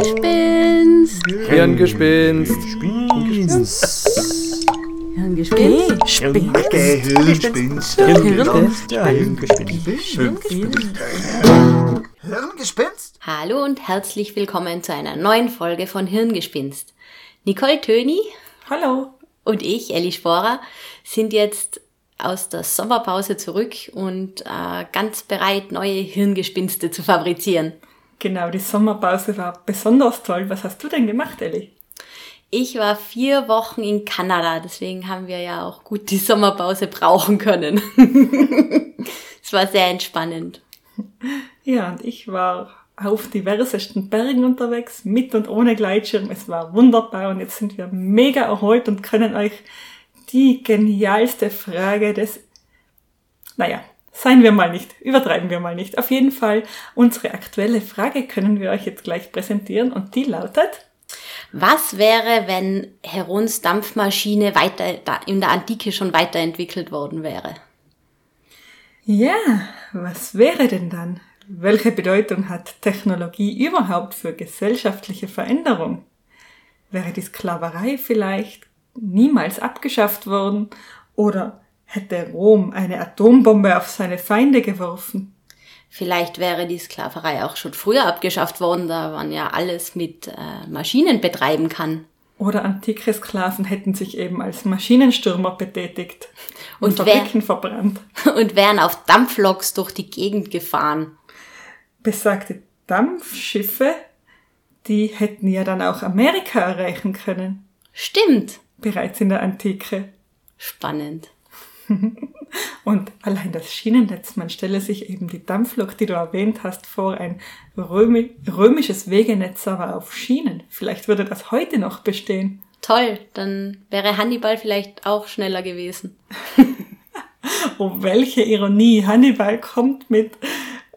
Gespinst. Hirngespinst. Hirngespinst. Gehirnspinst. Hirngespinst? Hallo und herzlich willkommen zu einer neuen Folge von Hirngespinst. Nicole Töni Hallo. und ich, Elli Sporer, sind jetzt aus der Sommerpause zurück und äh, ganz bereit, neue Hirngespinste zu fabrizieren. Genau, die Sommerpause war besonders toll. Was hast du denn gemacht, Elli? Ich war vier Wochen in Kanada, deswegen haben wir ja auch gut die Sommerpause brauchen können. es war sehr entspannend. Ja, und ich war auf diversesten Bergen unterwegs, mit und ohne Gleitschirm. Es war wunderbar und jetzt sind wir mega erholt und können euch die genialste Frage des, naja, seien wir mal nicht, übertreiben wir mal nicht. Auf jeden Fall, unsere aktuelle Frage können wir euch jetzt gleich präsentieren und die lautet, Was wäre, wenn Herons Dampfmaschine weiter in der Antike schon weiterentwickelt worden wäre? ja, was wäre denn dann? Welche Bedeutung hat Technologie überhaupt für gesellschaftliche Veränderung? Wäre die Sklaverei vielleicht niemals abgeschafft worden oder hätte Rom eine Atombombe auf seine Feinde geworfen? Vielleicht wäre die Sklaverei auch schon früher abgeschafft worden, da man ja alles mit äh, Maschinen betreiben kann. Oder antike Sklaven hätten sich eben als Maschinenstürmer betätigt und, Und Fabriken verbrannt. Und wären auf Dampfloks durch die Gegend gefahren. Besagte Dampfschiffe, die hätten ja dann auch Amerika erreichen können, Stimmt. bereits in der Antike. Spannend. Und allein das Schienennetz, man stelle sich eben die Dampflok, die du erwähnt hast, vor, ein römi römisches Wegenetz, aber auf Schienen. Vielleicht würde das heute noch bestehen. Toll, dann wäre Hannibal vielleicht auch schneller gewesen. Oh, welche Ironie! Hannibal kommt mit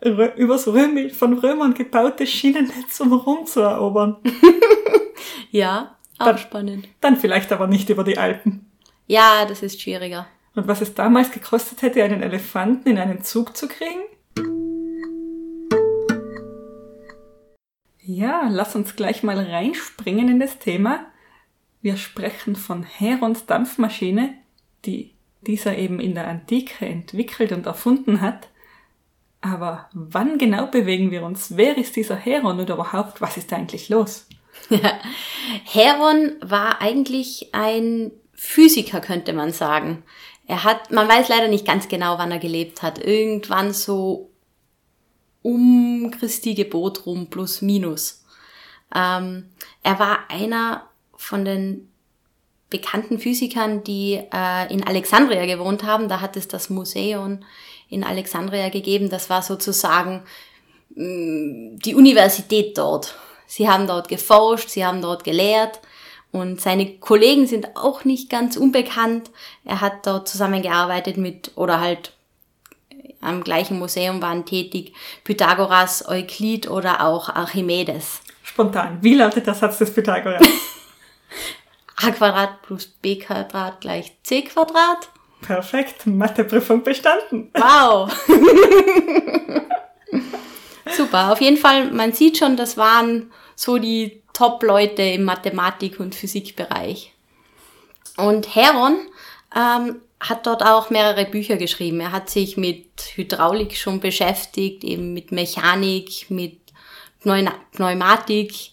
Rö übers Römi von Römern gebautes Schienennetz, um Rom zu erobern. Ja, auch Dann- spannend. Dann vielleicht aber nicht über die Alpen. Ja, das ist schwieriger. Und was es damals gekostet hätte, einen Elefanten in einen Zug zu kriegen? Ja, lass uns gleich mal reinspringen in das Thema. Wir sprechen von Herons Dampfmaschine, die dieser eben in der Antike entwickelt und erfunden hat. Aber wann genau bewegen wir uns? Wer ist dieser Heron und überhaupt, was ist da eigentlich los? Heron war eigentlich ein Physiker, könnte man sagen. Er hat, man weiß leider nicht ganz genau, wann er gelebt hat. Irgendwann so um Christi Gebot rum, plus minus. Ähm, er war einer von den bekannten Physikern, die äh, in Alexandria gewohnt haben. Da hat es das Museum in Alexandria gegeben. Das war sozusagen mh, die Universität dort. Sie haben dort geforscht, sie haben dort gelehrt und seine Kollegen sind auch nicht ganz unbekannt. Er hat dort zusammengearbeitet mit, oder halt am gleichen Museum waren tätig Pythagoras, Euklid oder auch Archimedes. Spontan. Wie lautet der Satz des Pythagoras? a Quadrat plus b Quadrat gleich c Quadrat. Perfekt. Matheprüfung bestanden. Wow. Super, auf jeden Fall, man sieht schon, das waren so die Top-Leute im Mathematik- und Physikbereich. Und Heron ähm, hat dort auch mehrere Bücher geschrieben. Er hat sich mit Hydraulik schon beschäftigt, eben mit Mechanik, mit Pneumatik,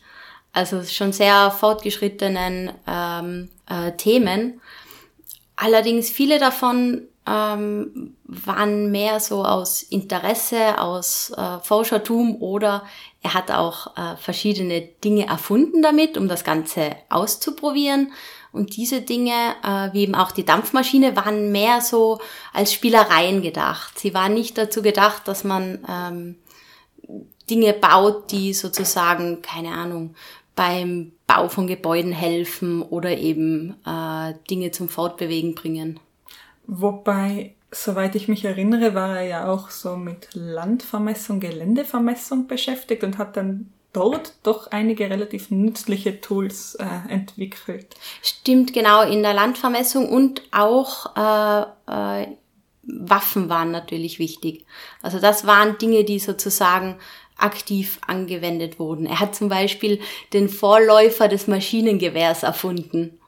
also schon sehr fortgeschrittenen ähm, äh, Themen. Allerdings viele davon ähm, waren mehr so aus Interesse, aus äh, Forschertum oder er hat auch äh, verschiedene Dinge erfunden damit, um das Ganze auszuprobieren. Und diese Dinge, äh, wie eben auch die Dampfmaschine, waren mehr so als Spielereien gedacht. Sie waren nicht dazu gedacht, dass man ähm, Dinge baut, die sozusagen, keine Ahnung, beim Bau von Gebäuden helfen oder eben äh, Dinge zum Fortbewegen bringen. Wobei, soweit ich mich erinnere, war er ja auch so mit Landvermessung, Geländevermessung beschäftigt und hat dann dort doch einige relativ nützliche Tools äh, entwickelt. Stimmt, genau, in der Landvermessung und auch äh, äh, Waffen waren natürlich wichtig. Also das waren Dinge, die sozusagen aktiv angewendet wurden. Er hat zum Beispiel den Vorläufer des Maschinengewehrs erfunden.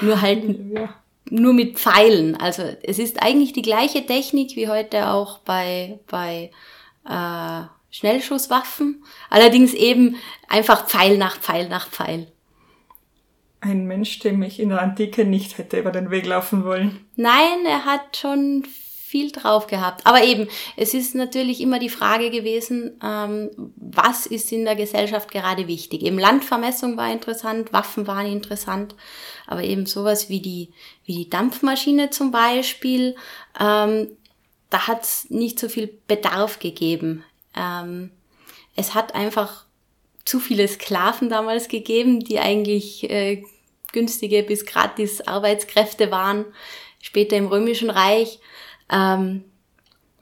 Nur halt ja. Nur mit Pfeilen. Also es ist eigentlich die gleiche Technik wie heute auch bei, bei äh, Schnellschusswaffen. Allerdings eben einfach Pfeil nach Pfeil nach Pfeil. Ein Mensch, dem ich in der Antike nicht hätte über den Weg laufen wollen. Nein, er hat schon viel drauf gehabt. Aber eben, es ist natürlich immer die Frage gewesen, ähm, was ist in der Gesellschaft gerade wichtig? Eben Landvermessung war interessant, Waffen waren interessant, aber eben sowas wie die, wie die Dampfmaschine zum Beispiel, ähm, da hat es nicht so viel Bedarf gegeben. Ähm, es hat einfach zu viele Sklaven damals gegeben, die eigentlich äh, günstige bis gratis Arbeitskräfte waren, später im Römischen Reich. Ähm,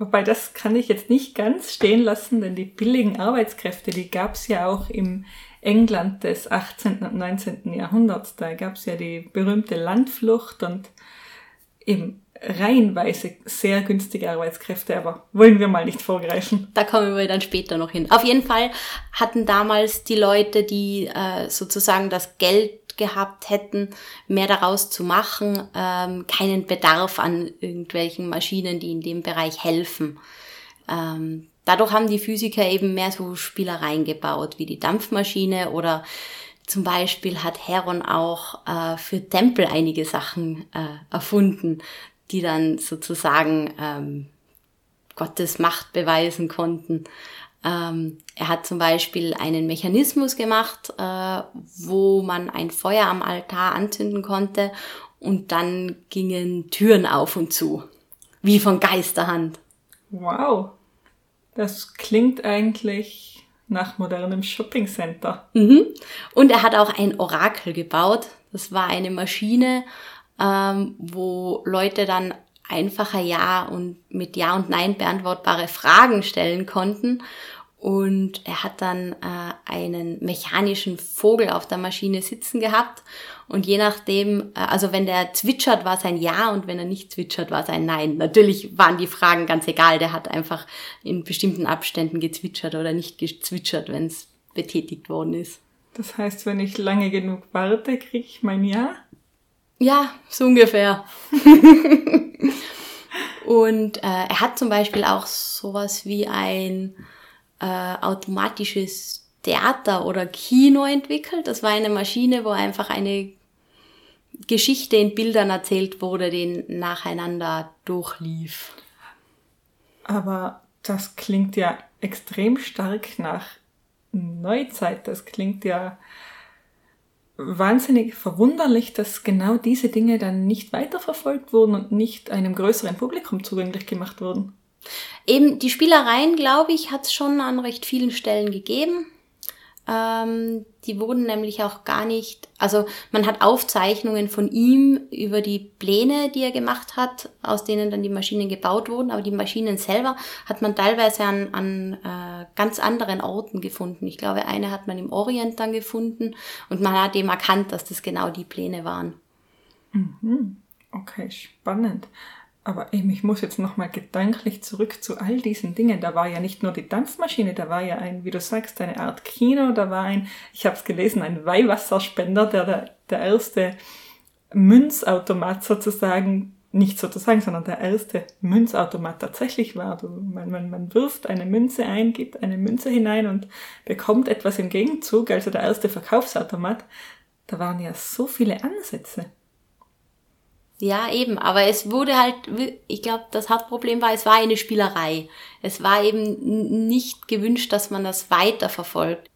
Wobei das kann ich jetzt nicht ganz stehen lassen, denn die billigen Arbeitskräfte, die gab es ja auch im England des 18. und 19. Jahrhunderts. Da gab es ja die berühmte Landflucht und eben reihenweise sehr günstige Arbeitskräfte, aber wollen wir mal nicht vorgreifen. Da kommen wir dann später noch hin. Auf jeden Fall hatten damals die Leute, die äh, sozusagen das Geld gehabt hätten, mehr daraus zu machen, ähm, keinen Bedarf an irgendwelchen Maschinen, die in dem Bereich helfen. Ähm, dadurch haben die Physiker eben mehr so Spielereien gebaut, wie die Dampfmaschine oder zum Beispiel hat Heron auch äh, für Tempel einige Sachen äh, erfunden, die dann sozusagen ähm, Gottes Macht beweisen konnten. Ähm, er hat zum Beispiel einen Mechanismus gemacht, äh, wo man ein Feuer am Altar anzünden konnte und dann gingen Türen auf und zu, wie von Geisterhand. Wow, das klingt eigentlich nach modernem Shoppingcenter. Mhm. Und er hat auch ein Orakel gebaut. Das war eine Maschine, ähm, wo Leute dann einfacher Ja und mit Ja und Nein beantwortbare Fragen stellen konnten. Und er hat dann äh, einen mechanischen Vogel auf der Maschine sitzen gehabt. Und je nachdem, äh, also wenn der zwitschert, war es ein Ja und wenn er nicht zwitschert, war es ein Nein. Natürlich waren die Fragen ganz egal. Der hat einfach in bestimmten Abständen gezwitschert oder nicht gezwitschert, wenn es betätigt worden ist. Das heißt, wenn ich lange genug warte, kriege ich mein Ja? Ja, so ungefähr. und äh, er hat zum Beispiel auch sowas wie ein äh, automatisches Theater oder Kino entwickelt. Das war eine Maschine, wo einfach eine Geschichte in Bildern erzählt wurde, die nacheinander durchlief. Aber das klingt ja extrem stark nach Neuzeit. Das klingt ja wahnsinnig verwunderlich, dass genau diese Dinge dann nicht weiterverfolgt wurden und nicht einem größeren Publikum zugänglich gemacht wurden. Eben die Spielereien, glaube ich, hat es schon an recht vielen Stellen gegeben. Ähm, die wurden nämlich auch gar nicht, also man hat Aufzeichnungen von ihm über die Pläne, die er gemacht hat, aus denen dann die Maschinen gebaut wurden, aber die Maschinen selber hat man teilweise an, an äh, ganz anderen Orten gefunden. Ich glaube, eine hat man im Orient dann gefunden und man hat eben erkannt, dass das genau die Pläne waren. Mhm. Okay, spannend. Aber eben, ich muss jetzt nochmal gedanklich zurück zu all diesen Dingen. Da war ja nicht nur die Dampfmaschine, da war ja ein, wie du sagst, eine Art Kino, da war ein, ich habe es gelesen, ein Weihwasserspender, der, der der erste Münzautomat sozusagen, nicht sozusagen, sondern der erste Münzautomat tatsächlich war. Du, man, man, man wirft eine Münze ein, gibt eine Münze hinein und bekommt etwas im Gegenzug, also der erste Verkaufsautomat. Da waren ja so viele Ansätze. Ja, eben, aber es wurde halt, ich glaube, das Hauptproblem war, es war eine Spielerei. Es war eben nicht gewünscht, dass man das weiterverfolgt.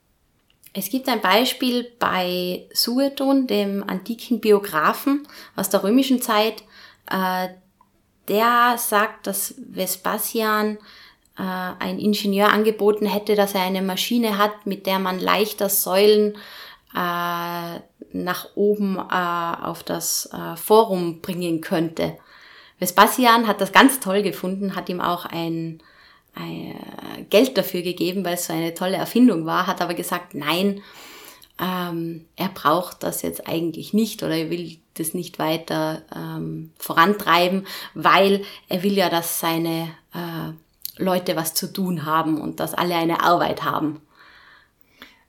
Es gibt ein Beispiel bei Sueton, dem antiken Biografen aus der römischen Zeit. Äh, der sagt, dass Vespasian äh, ein Ingenieur angeboten hätte, dass er eine Maschine hat, mit der man leichter Säulen äh, nach oben äh, auf das äh, Forum bringen könnte. Vespasian hat das ganz toll gefunden, hat ihm auch ein, ein Geld dafür gegeben, weil es so eine tolle Erfindung war, hat aber gesagt, nein, ähm, er braucht das jetzt eigentlich nicht oder er will das nicht weiter ähm, vorantreiben, weil er will ja, dass seine äh, Leute was zu tun haben und dass alle eine Arbeit haben.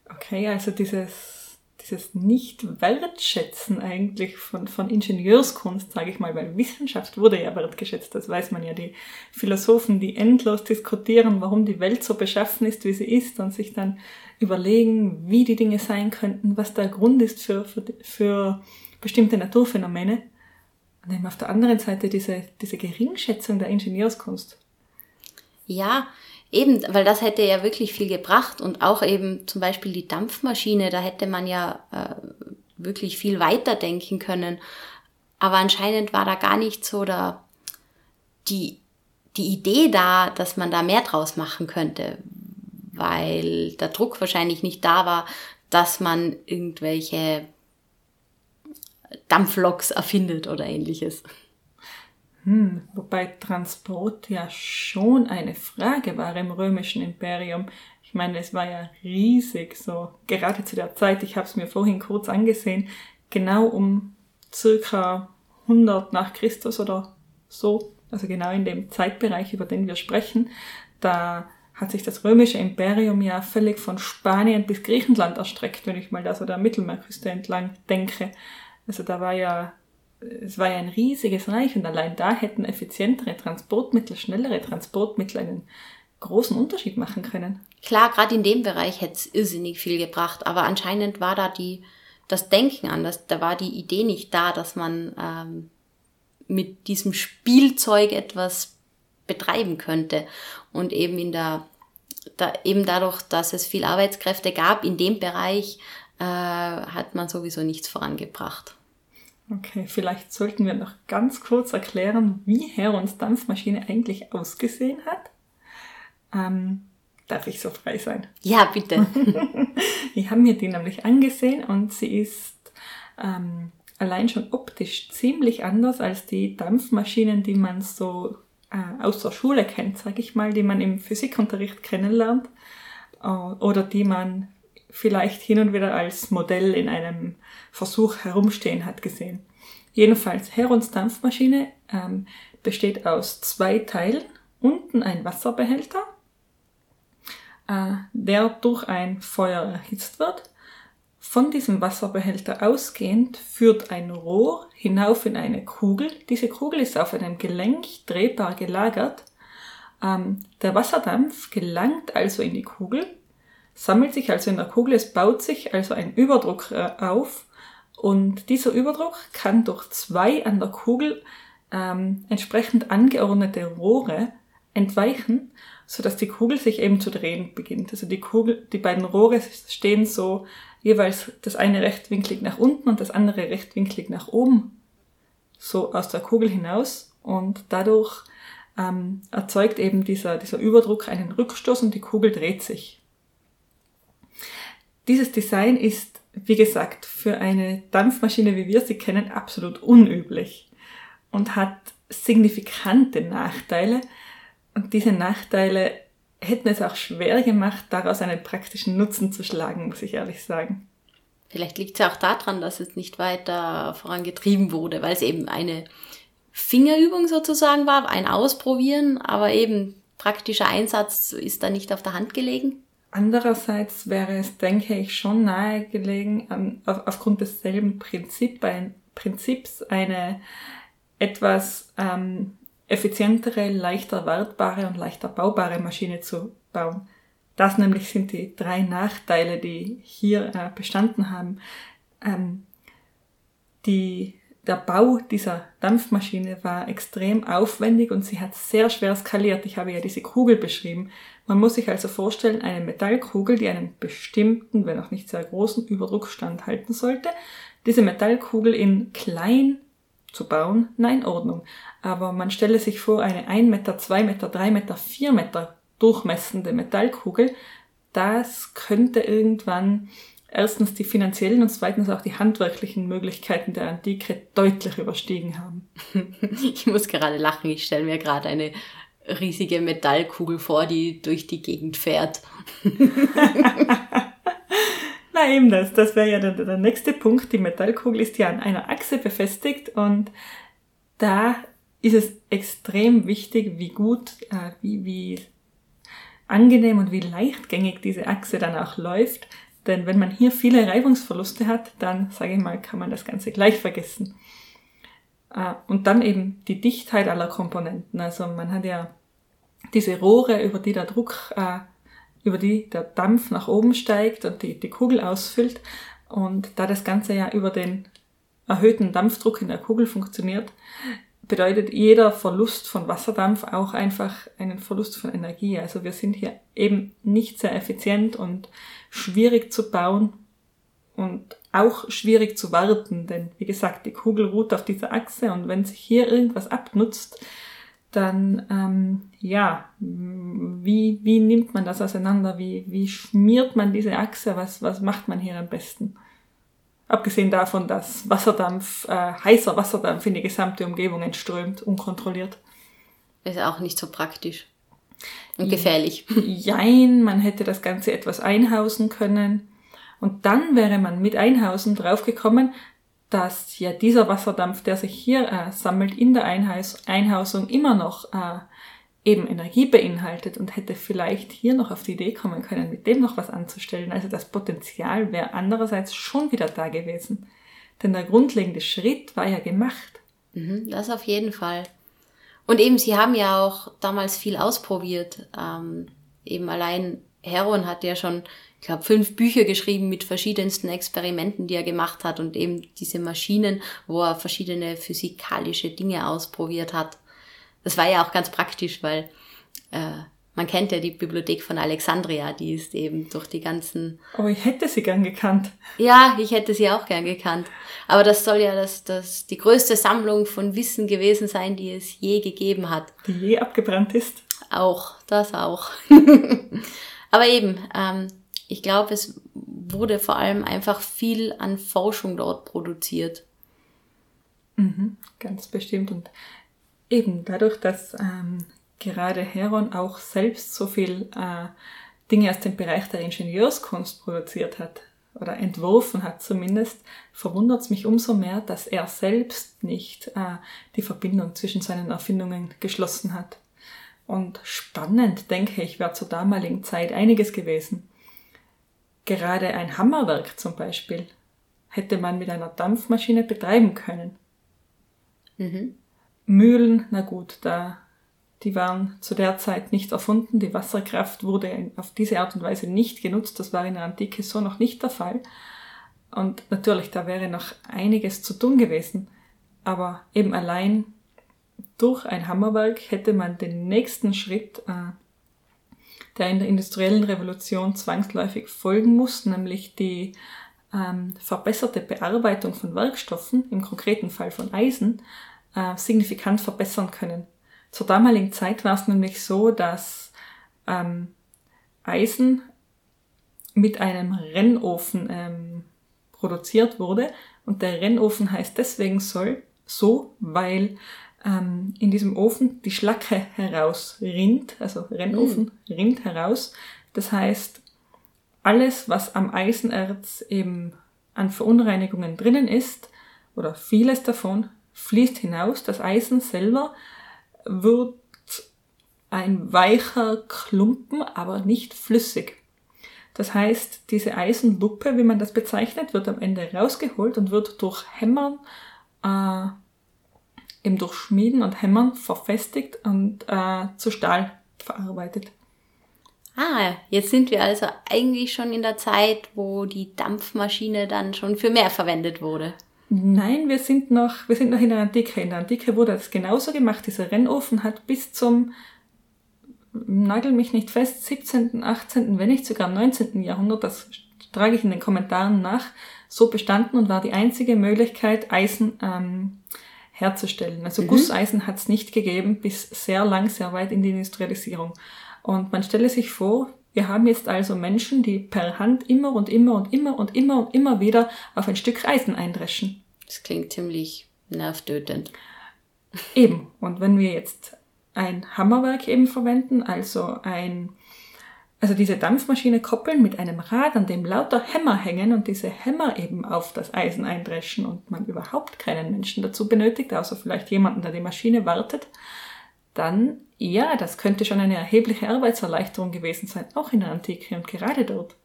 Okay, also dieses, dieses Nicht-Wertschätzen eigentlich von, von Ingenieurskunst, sage ich mal, weil Wissenschaft wurde ja wertgeschätzt, das weiß man ja. Die Philosophen, die endlos diskutieren, warum die Welt so beschaffen ist, wie sie ist und sich dann überlegen, wie die Dinge sein könnten, was der Grund ist für, für, für bestimmte Naturphänomene. Und eben auf der anderen Seite diese, diese Geringschätzung der Ingenieurskunst. Ja, eben, weil das hätte ja wirklich viel gebracht und auch eben zum Beispiel die Dampfmaschine, da hätte man ja äh, wirklich viel weiter denken können. Aber anscheinend war da gar nicht so da die, die Idee da, dass man da mehr draus machen könnte, weil der Druck wahrscheinlich nicht da war, dass man irgendwelche Dampfloks erfindet oder ähnliches. Hm, wobei Transport ja schon eine Frage war im römischen Imperium. Ich meine, es war ja riesig, so gerade zu der Zeit, ich habe es mir vorhin kurz angesehen, genau um circa 100 nach Christus oder so, also genau in dem Zeitbereich, über den wir sprechen, da hat sich das römische Imperium ja völlig von Spanien bis Griechenland erstreckt, wenn ich mal da so der Mittelmeerküste entlang denke. Also da war ja es war ja ein riesiges Reich und allein da hätten effizientere Transportmittel, schnellere Transportmittel einen großen Unterschied machen können. Klar, gerade in dem Bereich hätte es irrsinnig viel gebracht, aber anscheinend war da die, das Denken anders, da war die Idee nicht da, dass man ähm, mit diesem Spielzeug etwas betreiben könnte. Und eben in der, da, eben dadurch, dass es viel Arbeitskräfte gab, in dem Bereich äh, hat man sowieso nichts vorangebracht. Okay, vielleicht sollten wir noch ganz kurz erklären, wie Herons Dampfmaschine eigentlich ausgesehen hat. Ähm, darf ich so frei sein? Ja, bitte. ich habe mir die nämlich angesehen und sie ist ähm, allein schon optisch ziemlich anders als die Dampfmaschinen, die man so äh, aus der Schule kennt, sage ich mal, die man im Physikunterricht kennenlernt äh, oder die man vielleicht hin und wieder als Modell in einem Versuch herumstehen hat gesehen. Jedenfalls, Herons Dampfmaschine ähm, besteht aus zwei Teilen. Unten ein Wasserbehälter, äh, der durch ein Feuer erhitzt wird. Von diesem Wasserbehälter ausgehend führt ein Rohr hinauf in eine Kugel. Diese Kugel ist auf einem Gelenk drehbar gelagert. Ähm, der Wasserdampf gelangt also in die Kugel sammelt sich also in der Kugel, es baut sich also ein Überdruck äh, auf und dieser Überdruck kann durch zwei an der Kugel ähm, entsprechend angeordnete Rohre entweichen, so dass die Kugel sich eben zu drehen beginnt. Also die Kugel, die beiden Rohre stehen so jeweils das eine rechtwinklig nach unten und das andere rechtwinklig nach oben, so aus der Kugel hinaus und dadurch ähm, erzeugt eben dieser, dieser Überdruck einen Rückstoß und die Kugel dreht sich. Dieses Design ist, wie gesagt, für eine Dampfmaschine, wie wir sie kennen, absolut unüblich und hat signifikante Nachteile. Und diese Nachteile hätten es auch schwer gemacht, daraus einen praktischen Nutzen zu schlagen, muss ich ehrlich sagen. Vielleicht liegt es ja auch daran, dass es nicht weiter vorangetrieben wurde, weil es eben eine Fingerübung sozusagen war, ein Ausprobieren, aber eben praktischer Einsatz ist da nicht auf der Hand gelegen. Andererseits wäre es, denke ich, schon nahegelegen, auf, aufgrund desselben Prinzip, Prinzips eine etwas ähm, effizientere, leichter wartbare und leichter baubare Maschine zu bauen. Das nämlich sind die drei Nachteile, die hier äh, bestanden haben. Ähm, die der Bau dieser Dampfmaschine war extrem aufwendig und sie hat sehr schwer skaliert. Ich habe ja diese Kugel beschrieben. Man muss sich also vorstellen, eine Metallkugel, die einen bestimmten, wenn auch nicht sehr großen Überdruck standhalten sollte. Diese Metallkugel in klein zu bauen, nein, Ordnung. Aber man stelle sich vor, eine 1 Meter, 2 Meter, 3 Meter, 4 Meter durchmessende Metallkugel. Das könnte irgendwann erstens die finanziellen und zweitens auch die handwerklichen Möglichkeiten der Antike deutlich überstiegen haben. Ich muss gerade lachen, ich stelle mir gerade eine riesige Metallkugel vor, die durch die Gegend fährt. Na eben das, das wäre ja der, der nächste Punkt. Die Metallkugel ist ja an einer Achse befestigt und da ist es extrem wichtig, wie gut, äh, wie, wie angenehm und wie leichtgängig diese Achse dann auch läuft. Denn wenn man hier viele Reibungsverluste hat, dann, sage ich mal, kann man das Ganze gleich vergessen. Äh, und dann eben die Dichtheit aller Komponenten. Also man hat ja diese Rohre, über die der Druck, äh, über die der Dampf nach oben steigt und die, die Kugel ausfüllt. Und da das Ganze ja über den erhöhten Dampfdruck in der Kugel funktioniert, bedeutet jeder Verlust von Wasserdampf auch einfach einen Verlust von Energie. Also wir sind hier eben nicht sehr effizient und schwierig zu bauen und auch schwierig zu warten, denn wie gesagt, die Kugel ruht auf dieser Achse und wenn sich hier irgendwas abnutzt, dann ähm, ja, wie, wie nimmt man das auseinander? Wie, wie schmiert man diese Achse? Was, was macht man hier am besten? Abgesehen davon, dass Wasserdampf, äh, heißer Wasserdampf in die gesamte Umgebung entströmt, unkontrolliert. Ist auch nicht so praktisch. Und gefährlich. Jein, man hätte das Ganze etwas einhausen können. Und dann wäre man mit Einhausen draufgekommen, dass ja dieser Wasserdampf, der sich hier äh, sammelt in der Einhaus Einhausung, immer noch äh, eben Energie beinhaltet und hätte vielleicht hier noch auf die Idee kommen können, mit dem noch was anzustellen. Also das Potenzial wäre andererseits schon wieder da gewesen. Denn der grundlegende Schritt war ja gemacht. Mhm, das auf jeden Fall. Und eben, sie haben ja auch damals viel ausprobiert. Ähm, eben allein Heron hat ja schon, ich glaube, fünf Bücher geschrieben mit verschiedensten Experimenten, die er gemacht hat und eben diese Maschinen, wo er verschiedene physikalische Dinge ausprobiert hat. Das war ja auch ganz praktisch, weil äh, man kennt ja die Bibliothek von Alexandria, die ist eben durch die ganzen. Aber ich hätte sie gern gekannt. Ja, ich hätte sie auch gern gekannt. Aber das soll ja das, das die größte Sammlung von Wissen gewesen sein, die es je gegeben hat. Die je abgebrannt ist. Auch, das auch. Aber eben, ähm, ich glaube, es wurde vor allem einfach viel an Forschung dort produziert. Mhm, ganz bestimmt. Und Eben, dadurch, dass ähm, gerade Heron auch selbst so viel äh, Dinge aus dem Bereich der Ingenieurskunst produziert hat oder entworfen hat zumindest, verwundert es mich umso mehr, dass er selbst nicht äh, die Verbindung zwischen seinen Erfindungen geschlossen hat. Und spannend, denke ich, wäre zur damaligen Zeit einiges gewesen. Gerade ein Hammerwerk zum Beispiel hätte man mit einer Dampfmaschine betreiben können. Mhm. Mühlen, na gut, da, die waren zu der Zeit nicht erfunden. Die Wasserkraft wurde auf diese Art und Weise nicht genutzt. Das war in der Antike so noch nicht der Fall. Und natürlich, da wäre noch einiges zu tun gewesen. Aber eben allein durch ein Hammerwerk hätte man den nächsten Schritt, äh, der in der industriellen Revolution zwangsläufig folgen muss, nämlich die ähm, verbesserte Bearbeitung von Werkstoffen, im konkreten Fall von Eisen, äh, signifikant verbessern können. Zur damaligen Zeit war es nämlich so, dass ähm, Eisen mit einem Rennofen ähm, produziert wurde. Und der Rennofen heißt deswegen soll, so, weil ähm, in diesem Ofen die Schlacke herausrinnt, also Rennofen mm. rinnt heraus. Das heißt, alles, was am Eisenerz eben an Verunreinigungen drinnen ist, oder vieles davon, fließt hinaus. Das Eisen selber wird ein weicher Klumpen, aber nicht flüssig. Das heißt, diese Eisenluppe, wie man das bezeichnet, wird am Ende rausgeholt und wird durch Hämmern, äh, eben durch Schmieden und Hämmern verfestigt und äh, zu Stahl verarbeitet. Ah, jetzt sind wir also eigentlich schon in der Zeit, wo die Dampfmaschine dann schon für mehr verwendet wurde. Nein, wir sind noch, wir sind noch in der Antike. In der Antike wurde das genauso gemacht. Dieser Rennofen hat bis zum, nagel mich nicht fest, 17., 18., wenn nicht sogar 19. Jahrhundert, das trage ich in den Kommentaren nach, so bestanden und war die einzige Möglichkeit, Eisen ähm, herzustellen. Also mhm. Gusseisen hat es nicht gegeben, bis sehr lang, sehr weit in die Industrialisierung. Und man stelle sich vor, wir haben jetzt also Menschen, die per Hand immer und immer und immer und immer und immer wieder auf ein Stück Eisen eindreschen. Das klingt ziemlich nervtötend. Eben. Und wenn wir jetzt ein Hammerwerk eben verwenden, also ein, also diese Dampfmaschine koppeln mit einem Rad, an dem lauter Hämmer hängen und diese Hämmer eben auf das Eisen eindreschen und man überhaupt keinen Menschen dazu benötigt, außer vielleicht jemanden, der die Maschine wartet, dann ja, das könnte schon eine erhebliche Arbeitserleichterung gewesen sein, auch in der Antike und gerade dort.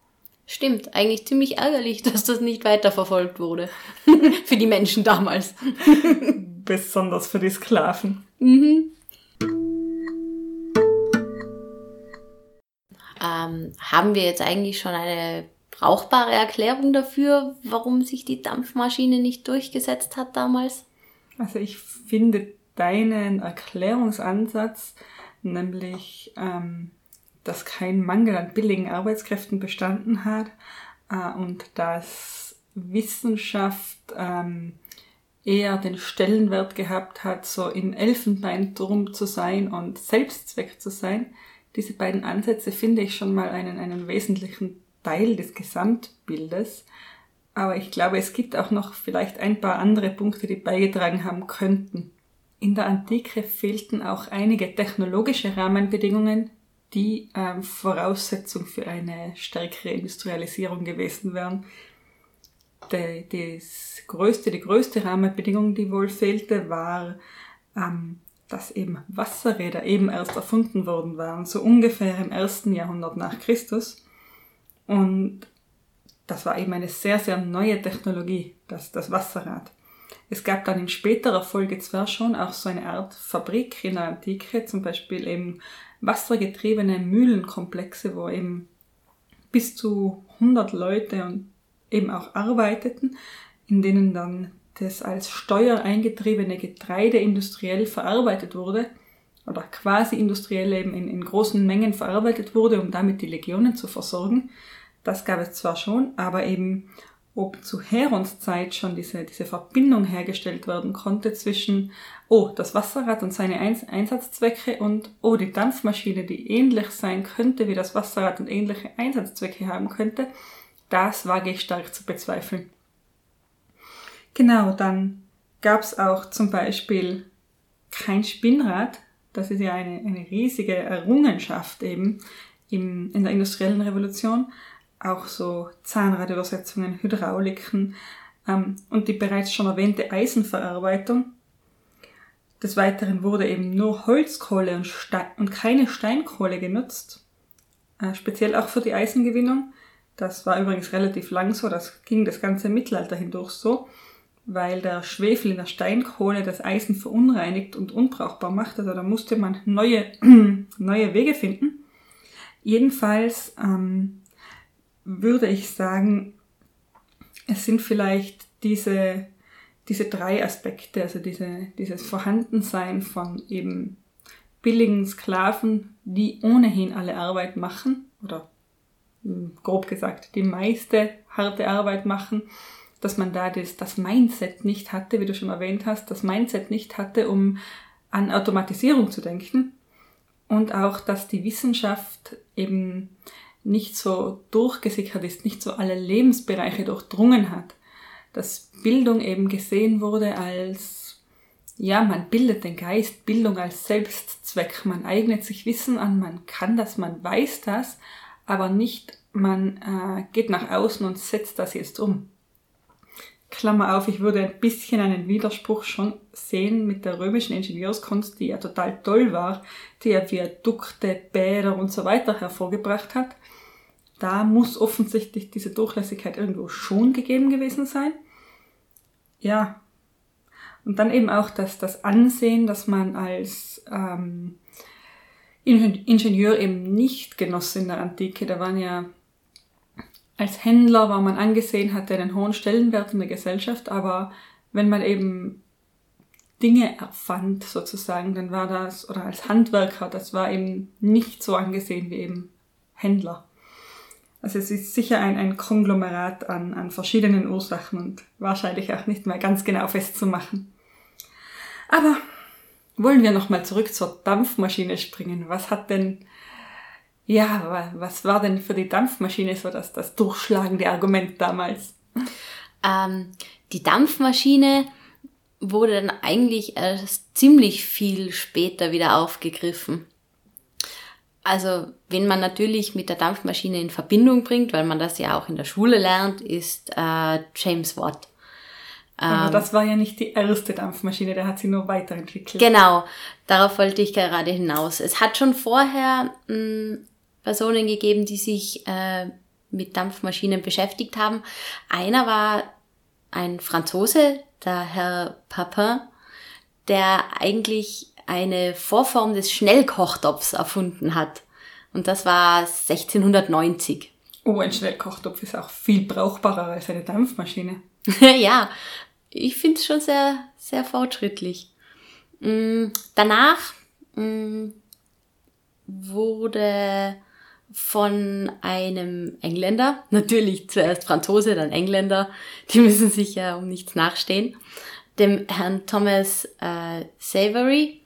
Stimmt, eigentlich ziemlich ärgerlich, dass das nicht weiterverfolgt wurde. für die Menschen damals. Besonders für die Sklaven. Mhm. Ähm, haben wir jetzt eigentlich schon eine brauchbare Erklärung dafür, warum sich die Dampfmaschine nicht durchgesetzt hat damals? Also ich finde deinen Erklärungsansatz, nämlich ähm, dass kein Mangel an billigen Arbeitskräften bestanden hat äh, und dass Wissenschaft ähm, eher den Stellenwert gehabt hat, so im Elfenbeinturm zu sein und Selbstzweck zu sein. Diese beiden Ansätze finde ich schon mal einen, einen wesentlichen Teil des Gesamtbildes. Aber ich glaube, es gibt auch noch vielleicht ein paar andere Punkte, die beigetragen haben könnten. In der Antike fehlten auch einige technologische Rahmenbedingungen, die ähm, Voraussetzung für eine stärkere Industrialisierung gewesen wären. Die, das größte, die größte Rahmenbedingung, die wohl fehlte, war, ähm, dass eben Wasserräder eben erst erfunden worden waren, so ungefähr im ersten Jahrhundert nach Christus. Und das war eben eine sehr, sehr neue Technologie, das, das Wasserrad. Es gab dann in späterer Folge zwar schon auch so eine Art Fabrik in der Antike, zum Beispiel eben wassergetriebene Mühlenkomplexe, wo eben bis zu 100 Leute und eben auch arbeiteten, in denen dann das als Steuer eingetriebene Getreide industriell verarbeitet wurde oder quasi industriell eben in, in großen Mengen verarbeitet wurde, um damit die Legionen zu versorgen. Das gab es zwar schon, aber eben ob zu Herons Zeit schon diese, diese Verbindung hergestellt werden konnte zwischen, oh, das Wasserrad und seine Einsatzzwecke und, oh, die Dampfmaschine, die ähnlich sein könnte wie das Wasserrad und ähnliche Einsatzzwecke haben könnte, das wage ich stark zu bezweifeln. Genau, dann gab es auch zum Beispiel kein Spinnrad. Das ist ja eine, eine riesige Errungenschaft eben im, in der industriellen Revolution auch so Zahnradübersetzungen, Hydrauliken ähm, und die bereits schon erwähnte Eisenverarbeitung. Des Weiteren wurde eben nur Holzkohle und, Stein und keine Steinkohle genutzt, äh, speziell auch für die Eisengewinnung. Das war übrigens relativ lang so, das ging das ganze Mittelalter hindurch so, weil der Schwefel in der Steinkohle das Eisen verunreinigt und unbrauchbar macht. Also da musste man neue, neue Wege finden. Jedenfalls ähm, würde ich sagen, es sind vielleicht diese, diese drei Aspekte, also diese, dieses Vorhandensein von eben billigen Sklaven, die ohnehin alle Arbeit machen, oder hm, grob gesagt, die meiste harte Arbeit machen, dass man da das, das Mindset nicht hatte, wie du schon erwähnt hast, das Mindset nicht hatte, um an Automatisierung zu denken. Und auch, dass die Wissenschaft eben nicht so durchgesickert ist, nicht so alle Lebensbereiche durchdrungen hat. Dass Bildung eben gesehen wurde als, ja, man bildet den Geist, Bildung als Selbstzweck, man eignet sich Wissen an, man kann das, man weiß das, aber nicht, man äh, geht nach außen und setzt das jetzt um. Klammer auf, ich würde ein bisschen einen Widerspruch schon sehen mit der römischen Ingenieurskunst, die ja total toll war, die ja Viadukte, Bäder und so weiter hervorgebracht hat da muss offensichtlich diese Durchlässigkeit irgendwo schon gegeben gewesen sein. Ja. Und dann eben auch das, das Ansehen, dass man als ähm, Ingenieur eben nicht genoss in der Antike. Da waren ja als Händler war man angesehen, hatte einen hohen Stellenwert in der Gesellschaft, aber wenn man eben Dinge erfand sozusagen, dann war das, oder als Handwerker, das war eben nicht so angesehen wie eben Händler. Also es ist sicher ein, ein Konglomerat an, an verschiedenen Ursachen und wahrscheinlich auch nicht mehr ganz genau festzumachen. Aber wollen wir nochmal zurück zur Dampfmaschine springen. Was hat denn, ja, was war denn für die Dampfmaschine so das, das durchschlagende Argument damals? Ähm, die Dampfmaschine wurde dann eigentlich erst ziemlich viel später wieder aufgegriffen. Also, wenn man natürlich mit der Dampfmaschine in Verbindung bringt, weil man das ja auch in der Schule lernt, ist äh, James Watt. Aber ähm, das war ja nicht die erste Dampfmaschine, der hat sie nur weiterentwickelt. Genau, darauf wollte ich gerade hinaus. Es hat schon vorher mh, hm, Personen gegeben, die sich äh, mit Dampfmaschinen beschäftigt haben. Einer war ein Franzose, der Herr Papin, der eigentlich eine Vorform des Schnellkochtopfs erfunden hat. Und das war 1690. Oh, ein Schnellkochtopf ist auch viel brauchbarer als eine Dampfmaschine. ja, ich finde es schon sehr, sehr fortschrittlich. Mm, danach mm, wurde von einem Engländer, natürlich zuerst Franzose, dann Engländer, die müssen sich ja um nichts nachstehen, dem Herrn Thomas äh, Savory,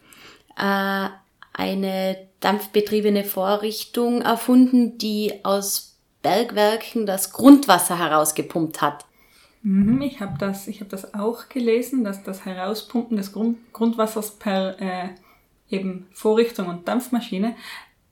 äh, eine dampfbetriebene Vorrichtung erfunden, die aus Bergwerken das Grundwasser herausgepumpt hat. Mhm, ich habe das, ich hab das auch gelesen, dass das Herauspumpen des Grund, Grundwassers per äh, eben Vorrichtung und Dampfmaschine,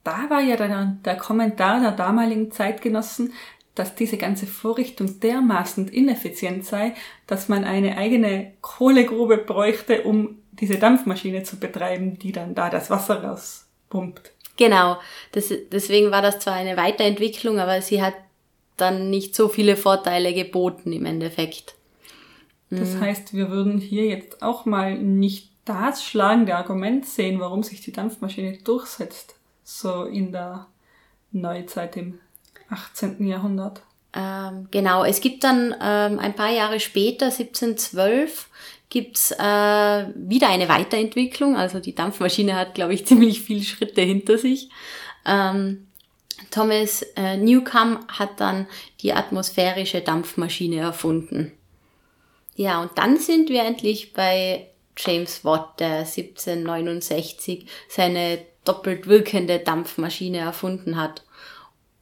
da war ja der, der Kommentar der damaligen Zeitgenossen, dass diese ganze Vorrichtung dermaßen ineffizient sei, dass man eine eigene Kohlegrube bräuchte, um diese Dampfmaschine zu betreiben, die dann da das Wasser rauspumpt. Genau, das, deswegen war das zwar eine Weiterentwicklung, aber sie hat dann nicht so viele Vorteile geboten im Endeffekt. Das mhm. heißt, wir würden hier jetzt auch mal nicht das schlagende Argument sehen, warum sich die Dampfmaschine durchsetzt, so in der Neuzeit im 18. Jahrhundert. Ähm, genau, es gibt dann ähm, ein paar Jahre später, 1712, gibt's äh, wieder eine Weiterentwicklung. Also die Dampfmaschine hat, glaube ich, ziemlich viele Schritte hinter sich. Ähm, Thomas äh, Newcomb hat dann die atmosphärische Dampfmaschine erfunden. Ja, und dann sind wir endlich bei James Watt, der 1769 seine doppelt wirkende Dampfmaschine erfunden hat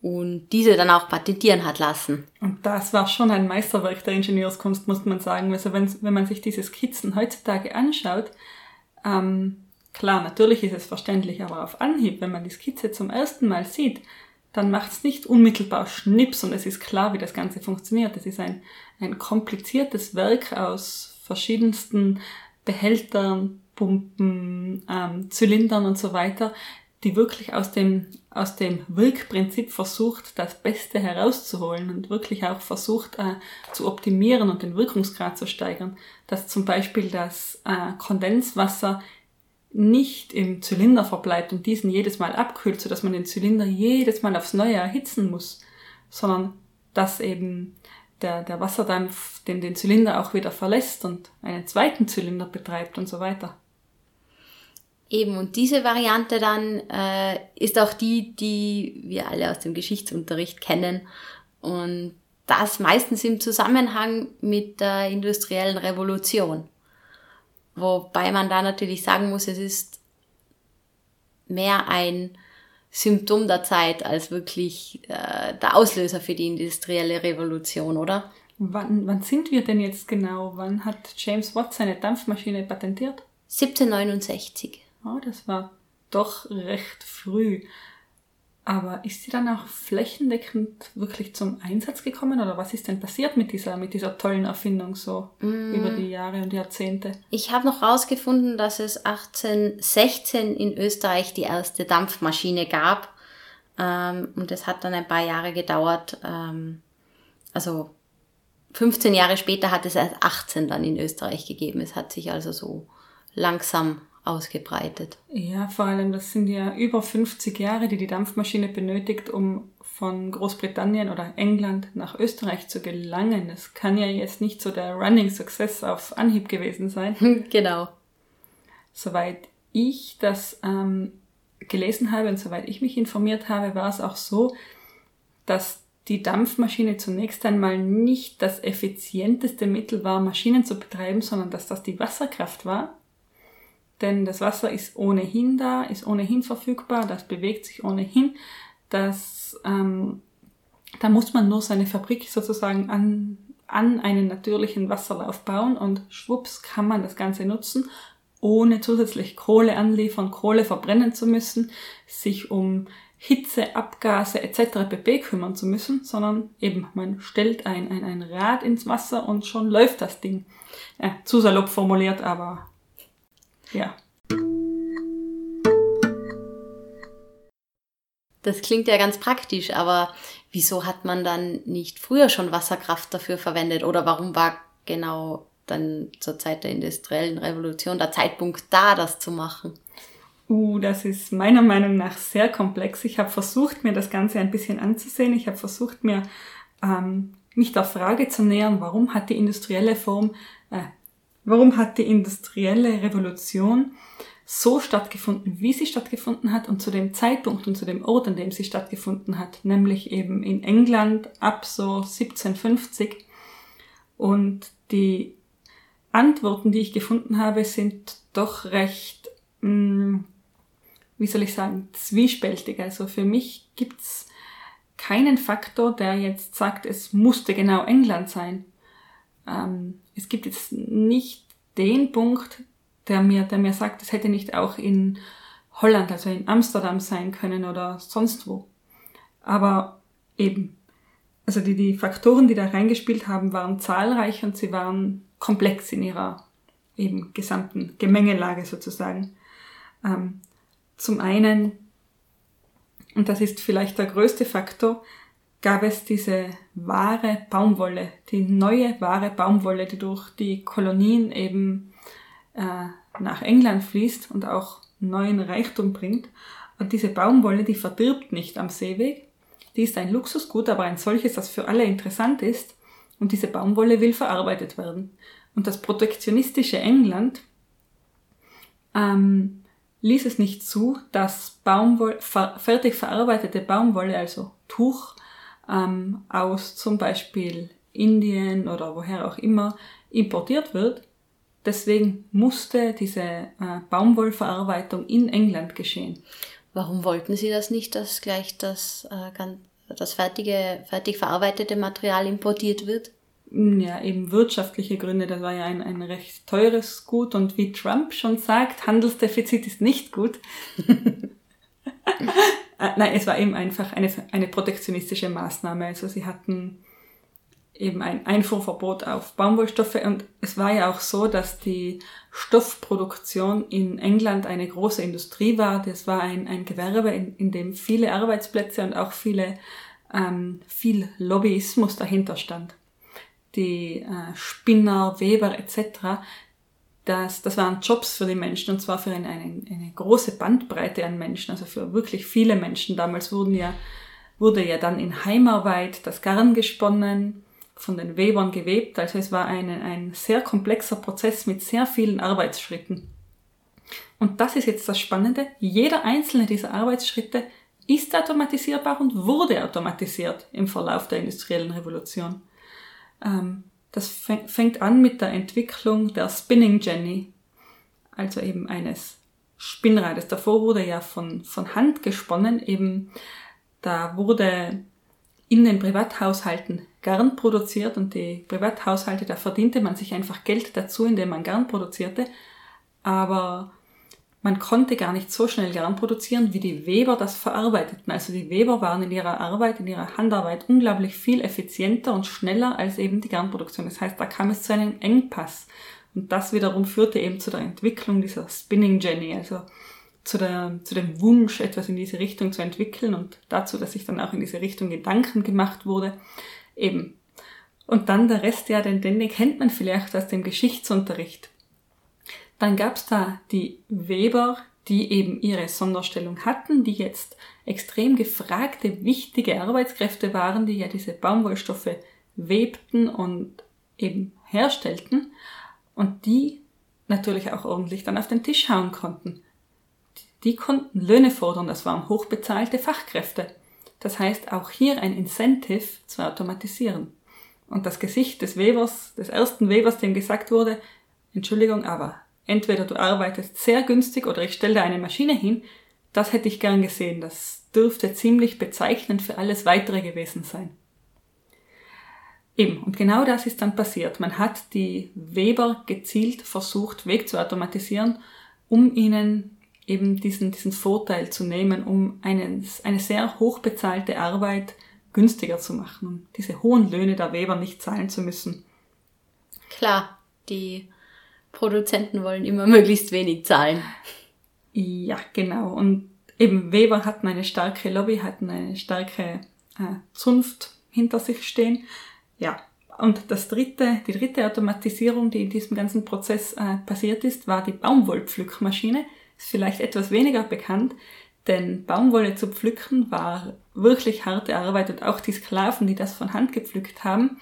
und diese dann auch patentieren hat lassen. Und das war schon ein Meisterwerk der Ingenieurskunst, muss man sagen. Also wenn, wenn man sich diese Skizzen heutzutage anschaut, ähm, klar, natürlich ist es verständlich, aber auf Anhieb, wenn man die Skizze zum ersten Mal sieht, dann macht es nicht unmittelbar Schnips und es ist klar, wie das Ganze funktioniert. Es ist ein, ein kompliziertes Werk aus verschiedensten Behältern, Pumpen, ähm, Zylindern und so weiter, die wirklich aus dem, aus dem Wirkprinzip versucht, das Beste herauszuholen und wirklich auch versucht äh, zu optimieren und den Wirkungsgrad zu steigern. Dass zum Beispiel das äh, Kondenswasser nicht im Zylinder verbleibt und diesen jedes Mal abkühlt, sodass man den Zylinder jedes Mal aufs Neue erhitzen muss, sondern dass eben der, der Wasserdampf den, den Zylinder auch wieder verlässt und einen zweiten Zylinder betreibt und so weiter. Eben, und diese Variante dann äh, ist auch die, die wir alle aus dem Geschichtsunterricht kennen. Und das meistens im Zusammenhang mit der industriellen Revolution. Wobei man da natürlich sagen muss, es ist mehr ein Symptom der Zeit als wirklich äh, der Auslöser für die industrielle Revolution, oder? Wann, wann sind wir denn jetzt genau? Wann hat James Watt seine Dampfmaschine patentiert? 1769. Oh, das war doch recht früh. Aber ist sie dann auch flächendeckend wirklich zum Einsatz gekommen oder was ist denn passiert mit dieser, mit dieser tollen Erfindung so mm. über die Jahre und Jahrzehnte? Ich habe noch herausgefunden, dass es 1816 in Österreich die erste Dampfmaschine gab ähm, und es hat dann ein paar Jahre gedauert. Ähm, also 15 Jahre später hat es erst 18 dann in Österreich gegeben. Es hat sich also so langsam ausgebreitet. Ja, vor allem, das sind ja über 50 Jahre, die die Dampfmaschine benötigt, um von Großbritannien oder England nach Österreich zu gelangen. Das kann ja jetzt nicht so der Running Success auf Anhieb gewesen sein. genau. Soweit ich das ähm, gelesen habe und soweit ich mich informiert habe, war es auch so, dass die Dampfmaschine zunächst einmal nicht das effizienteste Mittel war, Maschinen zu betreiben, sondern dass das die Wasserkraft war denn das Wasser ist ohnehin da, ist ohnehin verfügbar, das bewegt sich ohnehin. Das, ähm, da muss man nur seine Fabrik sozusagen an, an einen natürlichen Wasserlauf bauen und schwupps kann man das Ganze nutzen, ohne zusätzlich Kohle anliefern, Kohle verbrennen zu müssen, sich um Hitze, Abgase etc. pp. kümmern zu müssen, sondern eben man stellt ein, ein, ein Rad ins Wasser und schon läuft das Ding. Ja, zu salopp formuliert, aber ja. Das klingt ja ganz praktisch, aber wieso hat man dann nicht früher schon Wasserkraft dafür verwendet? Oder warum war genau dann zur Zeit der industriellen Revolution der Zeitpunkt da, das zu machen? Uh, das ist meiner Meinung nach sehr komplex. Ich habe versucht, mir das Ganze ein bisschen anzusehen. Ich habe versucht, mir ähm, mich der Frage zu nähern, warum hat die industrielle Form, äh, warum hat die industrielle Revolution so stattgefunden, wie sie stattgefunden hat und zu dem Zeitpunkt und zu dem Ort, an dem sie stattgefunden hat, nämlich eben in England ab so 1750. Und die Antworten, die ich gefunden habe, sind doch recht mh, mm, wie soll ich sagen, zwiespältig. Also für mich gibt's keinen Faktor, der jetzt sagt, es musste genau England sein. Ähm, es gibt jetzt nicht den Punkt, der mir, der mir sagt, es hätte nicht auch in Holland, also in Amsterdam sein können oder sonst wo. Aber eben, also die, die Faktoren, die da reingespielt haben, waren zahlreich und sie waren komplex in ihrer eben gesamten Gemengelage sozusagen. Ähm, zum einen, und das ist vielleicht der größte Faktor, gab es diese wahre Baumwolle, die neue wahre Baumwolle, die durch die Kolonien eben äh, nach England fließt und auch neuen Reichtum bringt. Und diese Baumwolle, die verdirbt nicht am Seeweg. Die ist ein Luxusgut, aber ein solches, das für alle interessant ist. Und diese Baumwolle will verarbeitet werden. Und das protektionistische England ähm, ließ es nicht zu, dass Baumwolle, fertig verarbeitete Baumwolle, also Tuch, ähm, aus zum Beispiel Indien oder woher auch immer importiert wird. Deswegen musste diese äh, Baumwollverarbeitung in England geschehen. Warum wollten Sie das nicht, dass gleich das, äh, das fertige, fertig verarbeitete Material importiert wird? ja, eben wirtschaftliche Gründe. Das war ja ein, ein recht teures Gut und wie Trump schon sagt, Handelsdefizit ist nicht gut. Äh, nein, es war eben einfach eine, eine protektionistische Maßnahme. Also sie hatten eben ein Einfuhrverbot auf Baumwollstoffe und es war ja auch so, dass die Stoffproduktion in England eine große Industrie war. Das war ein, ein Gewerbe, in, in dem viele Arbeitsplätze und auch viele, ähm, viel Lobbyismus dahinter stand die äh, Spinner, Weber etc., das, das waren Jobs für die Menschen und zwar für eine, eine, eine große Bandbreite an Menschen, also für wirklich viele Menschen. Damals wurden ja, wurde ja dann in Heimarbeit das Garn gesponnen, von den Webern gewebt. Also es war eine, ein sehr komplexer Prozess mit sehr vielen Arbeitsschritten. Und das ist jetzt das Spannende. Jeder einzelne dieser Arbeitsschritte ist automatisierbar und wurde automatisiert im Verlauf der industriellen Revolution. Ähm, das fängt an mit der Entwicklung der Spinning Jenny, also eben eines Spinnrades. Davor wurde ja von, von Hand gesponnen, eben da wurde in den Privathaushalten Garn produziert und die Privathaushalte, da verdiente man sich einfach Geld dazu, indem man Garn produzierte. Aber man konnte gar nicht so schnell Garn produzieren, wie die Weber das verarbeiteten. Also die Weber waren in ihrer Arbeit, in ihrer Handarbeit unglaublich viel effizienter und schneller als eben die Garnproduktion. Das heißt, da kam es zu einem Engpass. Und das wiederum führte eben zu der Entwicklung dieser Spinning Jenny, also zu, der, zu dem Wunsch, etwas in diese Richtung zu entwickeln und dazu, dass sich dann auch in diese Richtung Gedanken gemacht wurde. Eben. Und dann der Rest, ja, den, den kennt man vielleicht aus dem Geschichtsunterricht. Dann gab es da die Weber, die eben ihre Sonderstellung hatten, die jetzt extrem gefragte, wichtige Arbeitskräfte waren, die ja diese Baumwollstoffe webten und eben herstellten und die natürlich auch ordentlich dann auf den Tisch hauen konnten. Die konnten Löhne fordern, das waren hochbezahlte Fachkräfte. Das heißt auch hier ein Incentive zu automatisieren. Und das Gesicht des Webers, des ersten Webers, dem gesagt wurde, Entschuldigung, aber entweder du arbeitest sehr günstig oder ich stelle da eine Maschine hin, das hätte ich gern gesehen. Das dürfte ziemlich bezeichnend für alles weitere gewesen sein. Eben, und genau das ist dann passiert. Man hat die Weber gezielt versucht, weg zu automatisieren, um ihnen eben diesen, diesen Vorteil zu nehmen, um einen, eine sehr hochbezahlte Arbeit günstiger zu machen, um diese hohen Löhne der Weber nicht zahlen zu müssen. Klar, die Produzenten wollen immer möglichst wenig zahlen. Ja, genau. Und eben Weber hatten eine starke Lobby, hatten eine starke äh, Zunft hinter sich stehen. Ja, und das dritte, die dritte Automatisierung, die in diesem ganzen Prozess äh, passiert ist, war die Baumwollpflückmaschine. Ist vielleicht etwas weniger bekannt, denn Baumwolle zu pflücken war wirklich harte Arbeit und auch die Sklaven, die das von Hand gepflückt haben,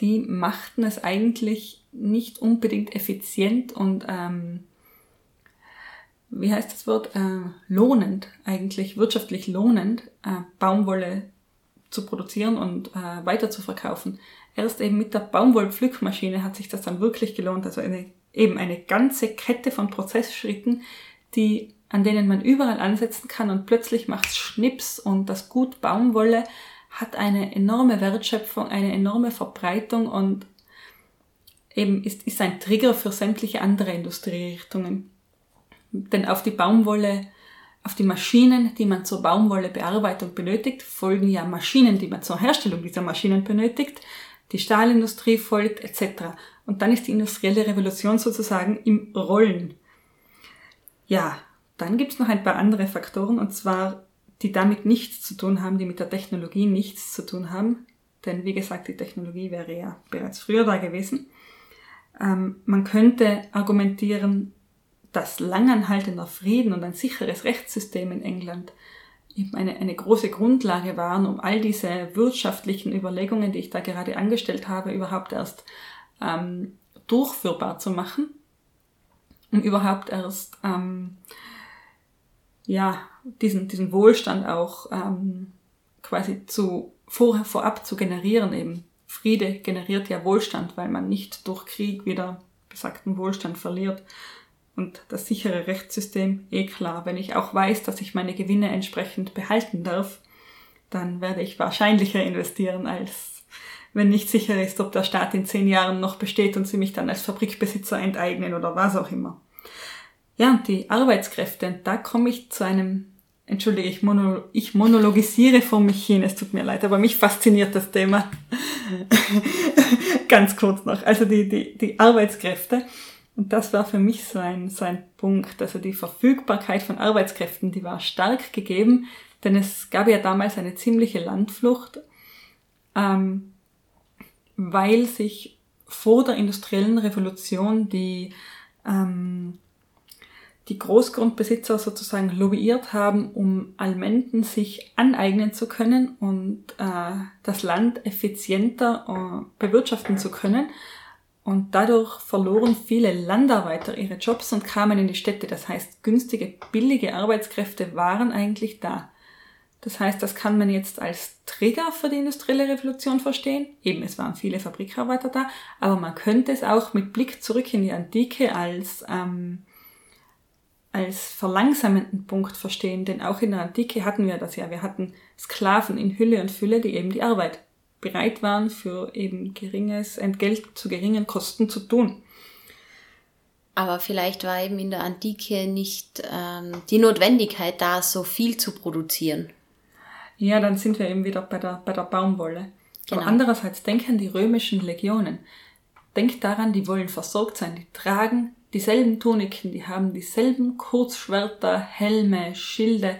die machten es eigentlich nicht unbedingt effizient und ähm, wie heißt das Wort, äh, lohnend, eigentlich wirtschaftlich lohnend, äh, Baumwolle zu produzieren und äh, weiter zu verkaufen. Erst eben mit der Baumwollpflückmaschine hat sich das dann wirklich gelohnt. Also eine, eben eine ganze Kette von Prozessschritten, die, an denen man überall ansetzen kann und plötzlich macht's Schnips und das Gut Baumwolle hat eine enorme Wertschöpfung, eine enorme Verbreitung und eben ist, ist ein Trigger für sämtliche andere Industrierichtungen. Denn auf die Baumwolle, auf die Maschinen, die man zur Baumwollebearbeitung benötigt, folgen ja Maschinen, die man zur Herstellung dieser Maschinen benötigt. Die Stahlindustrie folgt etc. Und dann ist die industrielle Revolution sozusagen im Rollen. Ja, dann gibt's noch ein paar andere Faktoren, und zwar die damit nichts zu tun haben, die mit der Technologie nichts zu tun haben. Denn wie gesagt, die Technologie wäre ja bereits früher da gewesen. Ähm, man könnte argumentieren, dass langanhaltender Frieden und ein sicheres Rechtssystem in England eben eine, eine große Grundlage waren, um all diese wirtschaftlichen Überlegungen, die ich da gerade angestellt habe, überhaupt erst ähm, durchführbar zu machen, um überhaupt erst ähm, ja diesen diesen Wohlstand auch ähm, quasi zu vor, vorab zu generieren eben Friede generiert ja Wohlstand, weil man nicht durch Krieg wieder besagten Wohlstand verliert. Und das sichere Rechtssystem, eh klar, wenn ich auch weiß, dass ich meine Gewinne entsprechend behalten darf, dann werde ich wahrscheinlicher investieren, als wenn nicht sicher ist, ob der Staat in zehn Jahren noch besteht und sie mich dann als Fabrikbesitzer enteignen oder was auch immer. Ja, und die Arbeitskräfte, da komme ich zu einem Entschuldige, ich, mono, ich monologisiere vor mich hin, es tut mir leid, aber mich fasziniert das Thema. Ganz kurz noch. Also die, die, die Arbeitskräfte. Und das war für mich so ein, so ein Punkt. Also die Verfügbarkeit von Arbeitskräften, die war stark gegeben, denn es gab ja damals eine ziemliche Landflucht, ähm, weil sich vor der industriellen Revolution die ähm, die Großgrundbesitzer sozusagen lobbyiert haben, um Almenden sich aneignen zu können und äh, das Land effizienter äh, bewirtschaften zu können. Und dadurch verloren viele Landarbeiter ihre Jobs und kamen in die Städte. Das heißt, günstige, billige Arbeitskräfte waren eigentlich da. Das heißt, das kann man jetzt als Trigger für die industrielle Revolution verstehen. Eben, es waren viele Fabrikarbeiter da, aber man könnte es auch mit Blick zurück in die Antike als ähm, als verlangsamenden Punkt verstehen, denn auch in der Antike hatten wir das ja. Wir hatten Sklaven in Hülle und Fülle, die eben die Arbeit bereit waren, für eben geringes Entgelt zu geringen Kosten zu tun. Aber vielleicht war eben in der Antike nicht ähm, die Notwendigkeit da, so viel zu produzieren. Ja, dann sind wir eben wieder bei der, bei der Baumwolle. Genau. Aber andererseits denken die römischen Legionen. Denkt daran, die wollen versorgt sein, die tragen dieselben Tuniken, die haben dieselben Kurzschwerter, Helme, Schilde,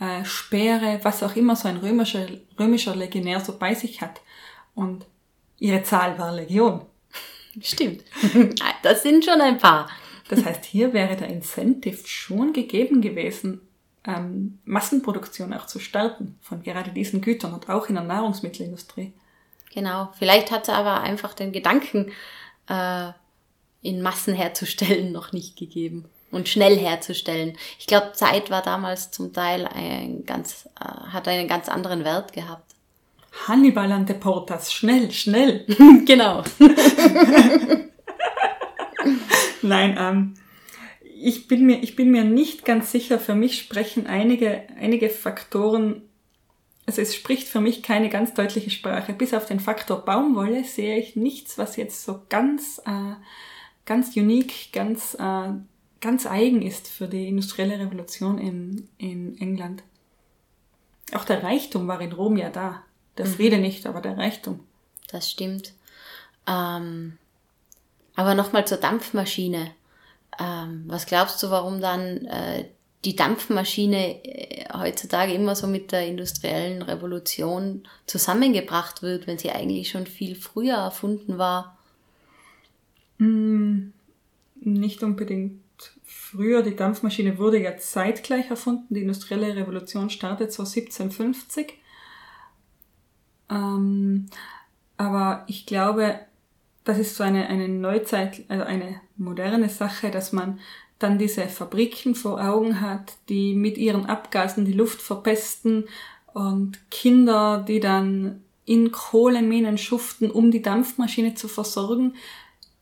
äh, Speere, was auch immer so ein römischer, römischer Legionär so bei sich hat. Und ihre Zahl war Legion. Stimmt. Das sind schon ein paar. Das heißt, hier wäre der Incentive schon gegeben gewesen, ähm, Massenproduktion auch zu starten von gerade diesen Gütern und auch in der Nahrungsmittelindustrie. Genau. Vielleicht hat er aber einfach den Gedanken, äh, in Massen herzustellen noch nicht gegeben und schnell herzustellen. Ich glaube, Zeit war damals zum Teil ein ganz, äh, hat einen ganz anderen Wert gehabt. Hannibal an Portas, schnell, schnell. genau. Nein, ähm, ich bin mir, ich bin mir nicht ganz sicher. Für mich sprechen einige, einige Faktoren, also es spricht für mich keine ganz deutliche Sprache. Bis auf den Faktor Baumwolle sehe ich nichts, was jetzt so ganz, äh, ganz unique, ganz äh, ganz eigen ist für die industrielle Revolution in, in England. Auch der Reichtum war in Rom ja da. Der Friede nicht, aber der Reichtum. Das stimmt. Ähm, aber nochmal zur Dampfmaschine. Ähm, was glaubst du, warum dann äh, die Dampfmaschine äh, heutzutage immer so mit der industriellen Revolution zusammengebracht wird, wenn sie eigentlich schon viel früher erfunden war? Nicht unbedingt früher. Die Dampfmaschine wurde ja zeitgleich erfunden. Die industrielle Revolution startet so 1750. Ähm, aber ich glaube, das ist so eine, eine Neuzeit, also eine moderne Sache, dass man dann diese Fabriken vor Augen hat, die mit ihren Abgasen die Luft verpesten und Kinder, die dann in Kohleminen schuften, um die Dampfmaschine zu versorgen.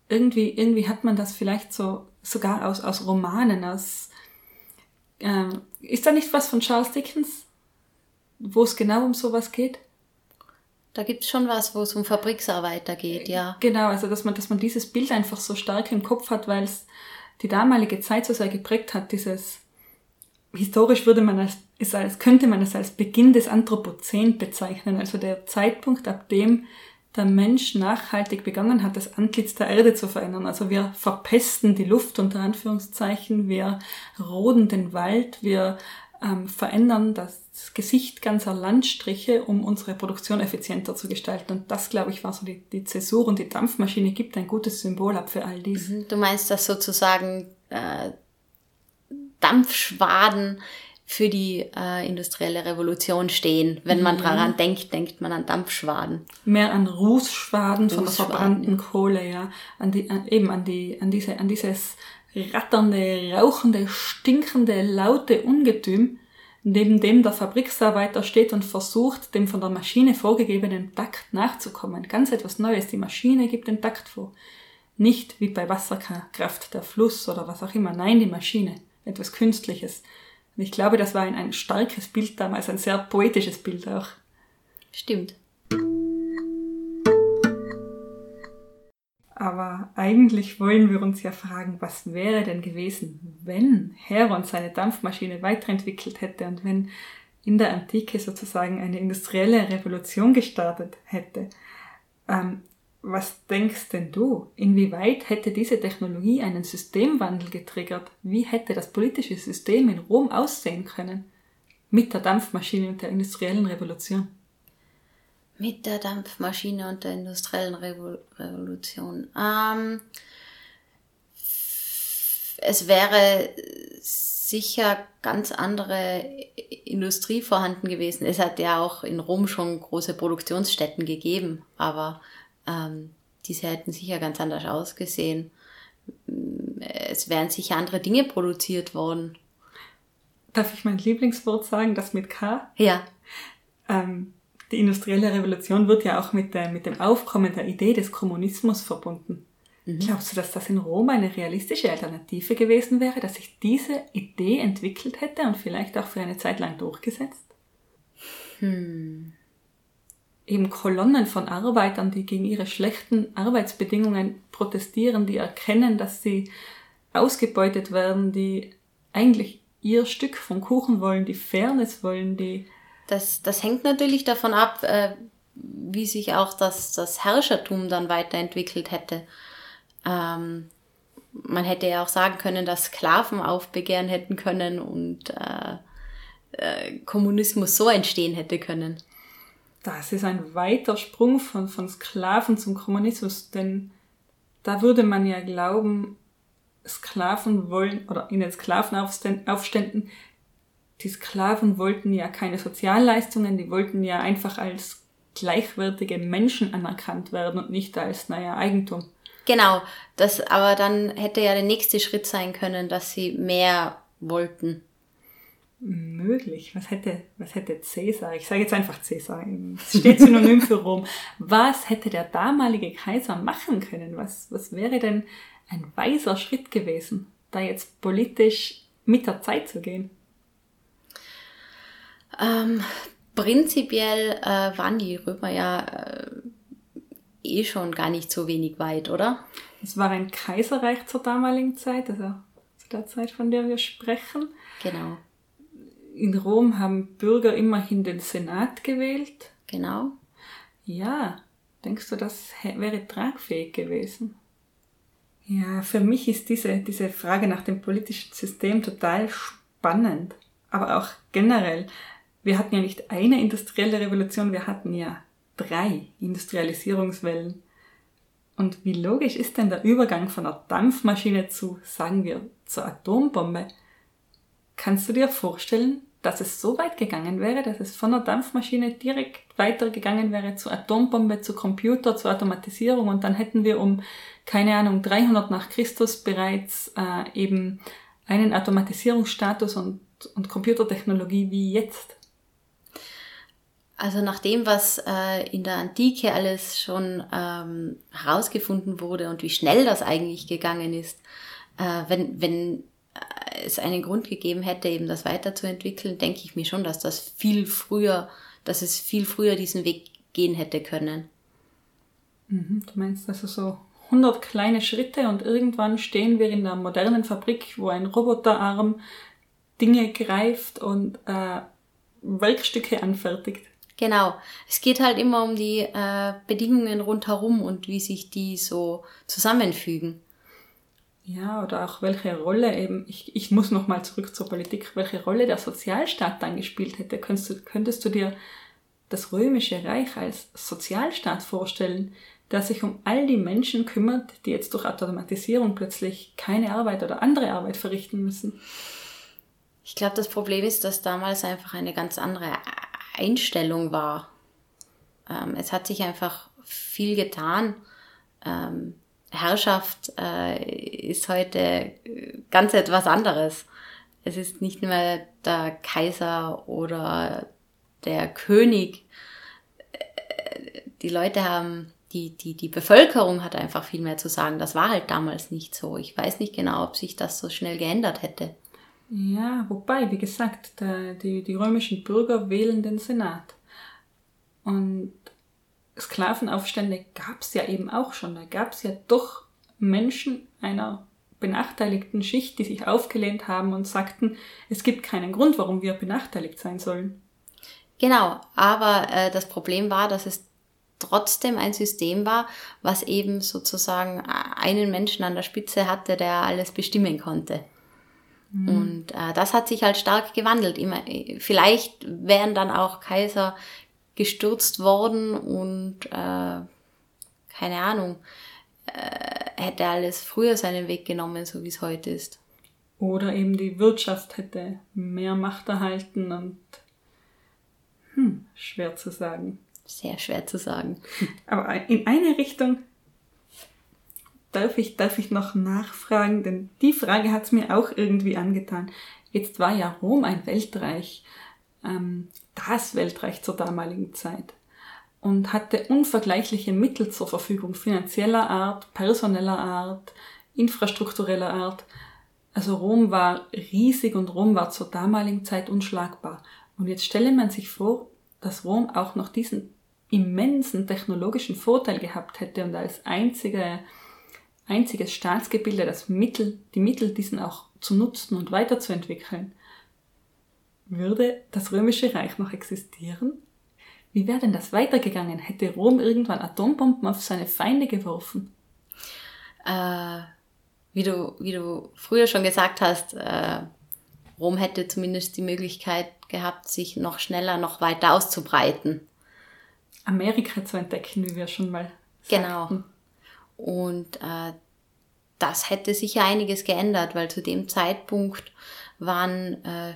Irgendwie, irgendwie hat man das vielleicht so sogar aus, aus Romanen, aus ähm, ist da nicht was von Charles Dickens, wo es genau um sowas geht? Da gibt's schon was, wo es um Fabriksarbeiter geht, ja. Genau, also dass man, dass man dieses Bild einfach so stark im Kopf hat, weil es die damalige Zeit so sehr geprägt hat, dieses historisch würde man als, ist als könnte man es als Beginn des Anthropozän bezeichnen, also der Zeitpunkt, ab dem der Mensch nachhaltig begonnen hat, das Antlitz der Erde zu verändern. Also wir verpesten die Luft unter Anführungszeichen, wir roden den Wald, wir ähm, verändern das Gesicht ganzer Landstriche, um unsere Produktion effizienter zu gestalten. Und das, glaube ich, war so die, die Zäsur und die Dampfmaschine gibt ein gutes Symbol ab für all dies. Mhm. Du meinst, dass sozusagen äh, Dampfschwaden für die äh, industrielle Revolution stehen. Wenn man Ja. daran denkt, denkt man an Dampfschwaden. Mehr an Rußschwaden von der verbrannten Kohle, ja. An die, an, eben an die, an diese, an dieses ratternde, rauchende, stinkende, laute Ungetüm, neben dem der Fabriksarbeiter steht und versucht, dem von der Maschine vorgegebenen Takt nachzukommen. Ganz etwas Neues. Die Maschine gibt den Takt vor. Nicht wie bei Wasserkraft der Fluss oder was auch immer. Nein, die Maschine. Etwas Künstliches. Und ich glaube, das war ein, ein starkes Bild damals, ein sehr poetisches Bild auch. Stimmt. Aber eigentlich wollen wir uns ja fragen, was wäre denn gewesen, wenn Heron seine Dampfmaschine weiterentwickelt hätte und wenn in der Antike sozusagen eine industrielle Revolution gestartet hätte. Ähm, was denkst denn du? Inwieweit hätte diese Technologie einen Systemwandel getriggert? Wie hätte das politische System in Rom aussehen können? Mit der Dampfmaschine und der industriellen Revolution. Mit der Dampfmaschine und der industriellen Revo Revolution. Ähm, es wäre sicher ganz andere Industrie vorhanden gewesen. Es hat ja auch in Rom schon große Produktionsstätten gegeben, aber ähm, diese hätten sicher ganz anders ausgesehen. Es wären sicher andere Dinge produziert worden. Darf ich mein Lieblingswort sagen, das mit K? Ja, Ähm, die industrielle Revolution wird ja auch mit, der, mit dem Aufkommen der Idee des Kommunismus verbunden. Glaubst du, dass das in Rom eine realistische Alternative gewesen wäre, dass sich diese Idee entwickelt hätte und vielleicht auch für eine Zeit lang durchgesetzt? Eben Kolonnen von Arbeitern, die gegen ihre schlechten Arbeitsbedingungen protestieren, die erkennen, dass sie ausgebeutet werden, die eigentlich ihr Stück vom Kuchen wollen, die Fairness wollen, die Das, das hängt natürlich davon ab, äh, wie sich auch das, das Herrschertum dann weiterentwickelt hätte. Ähm, man hätte ja auch sagen können, dass Sklaven aufbegehren hätten können und äh, äh, Kommunismus so entstehen hätte können. Das ist ein weiter Sprung von, von Sklaven zum Kommunismus, denn da würde man ja glauben, Sklaven wollen, oder in den Sklavenaufständen, die Sklaven wollten ja keine Sozialleistungen, die wollten ja einfach als gleichwertige Menschen anerkannt werden und nicht als, naja, Eigentum. Genau, das, aber dann hätte ja der nächste Schritt sein können, dass sie mehr wollten. Möglich. Was hätte, was hätte Cäsar? Ich sage jetzt einfach Cäsar. Es steht synonym für Rom. Was hätte der damalige Kaiser machen können? Was, was wäre denn ein weiser Schritt gewesen, da jetzt politisch mit der Zeit zu gehen? Ähm, prinzipiell äh, waren die Römer ja äh, eh schon gar nicht so wenig weit, oder? Es war ein Kaiserreich zur damaligen Zeit, also zu der Zeit, von der wir sprechen. Genau. In Rom haben Bürger immerhin den Senat gewählt. Genau. Ja, denkst du, das wäre tragfähig gewesen? Ja, für mich ist diese, diese Frage nach dem politischen System total spannend. Aber auch generell. Wir hatten ja nicht eine industrielle Revolution, wir hatten ja drei Industrialisierungswellen. Und wie logisch ist denn der Übergang von einer Dampfmaschine zu, sagen wir, zur Atombombe? Kannst du dir vorstellen, dass es so weit gegangen wäre, dass es von der Dampfmaschine direkt weitergegangen wäre zur Atombombe, zu Computer, zur Automatisierung und dann hätten wir um, keine Ahnung, 300 nach Christus bereits äh, eben einen Automatisierungsstatus und, und Computertechnologie wie jetzt? Also nach dem, was äh, in der Antike alles schon ähm, herausgefunden wurde und wie schnell das eigentlich gegangen ist, äh, wenn, wenn es einen Grund gegeben hätte, eben das weiterzuentwickeln, denke ich mir schon, dass das viel früher, dass es viel früher diesen Weg gehen hätte können. Mhm, du meinst also so 100 kleine Schritte und irgendwann stehen wir in einer modernen Fabrik, wo ein Roboterarm Dinge greift und äh, Werkstücke anfertigt. Genau. Es geht halt immer um die äh, Bedingungen rundherum und wie sich die so zusammenfügen. Ja, oder auch welche Rolle eben, ich, ich muss nochmal zurück zur Politik, welche Rolle der Sozialstaat dann gespielt hätte. Könntest du, könntest du dir das römische Reich als Sozialstaat vorstellen, der sich um all die Menschen kümmert, die jetzt durch Automatisierung plötzlich keine Arbeit oder andere Arbeit verrichten müssen? Ich glaube, das Problem ist, dass damals einfach eine ganz andere Einstellung war. Ähm, es hat sich einfach viel getan. Ähm, Herrschaft äh, ist heute ganz etwas anderes. Es ist nicht mehr der Kaiser oder der König. Die Leute haben, die, die, die Bevölkerung hat einfach viel mehr zu sagen. Das war halt damals nicht so. Ich weiß nicht genau, ob sich das so schnell geändert hätte. Ja, wobei, wie gesagt, die, die römischen Bürger wählen den Senat. Und Sklavenaufstände gab es ja eben auch schon. Da gab es ja doch Menschen einer benachteiligten Schicht, die sich aufgelehnt haben und sagten, es gibt keinen Grund, warum wir benachteiligt sein sollen. Genau, aber äh, das Problem war, dass es trotzdem ein System war, was eben sozusagen einen Menschen an der Spitze hatte, der alles bestimmen konnte. Mhm. Und äh, das hat sich halt stark gewandelt. Immer, vielleicht wären dann auch Kaiser gestürzt worden und äh, keine Ahnung, äh, hätte alles früher seinen Weg genommen, so wie es heute ist. Oder eben die Wirtschaft hätte mehr Macht erhalten und hm, schwer zu sagen. Sehr schwer zu sagen. Aber in eine Richtung darf ich, darf ich noch nachfragen, denn die Frage hat es mir auch irgendwie angetan. Jetzt war ja Rom ein Weltreich, ähm, das Weltreich zur damaligen Zeit und hatte unvergleichliche Mittel zur Verfügung, finanzieller Art, personeller Art, infrastruktureller Art. Also Rom war riesig und Rom war zur damaligen Zeit unschlagbar. Und jetzt stelle man sich vor, dass Rom auch noch diesen immensen technologischen Vorteil gehabt hätte und als einzige, einziges Staatsgebilde das Mittel, die Mittel, diesen auch zu nutzen und weiterzuentwickeln. Würde das Römische Reich noch existieren? Wie wäre denn das weitergegangen? Hätte Rom irgendwann Atombomben auf seine Feinde geworfen? Äh, wie, du, wie du früher schon gesagt hast, äh, Rom hätte zumindest die Möglichkeit gehabt, sich noch schneller, noch weiter auszubreiten. Amerika zu entdecken, wie wir schon mal Genau. Und äh, das hätte sicher einiges geändert, weil zu dem Zeitpunkt waren äh,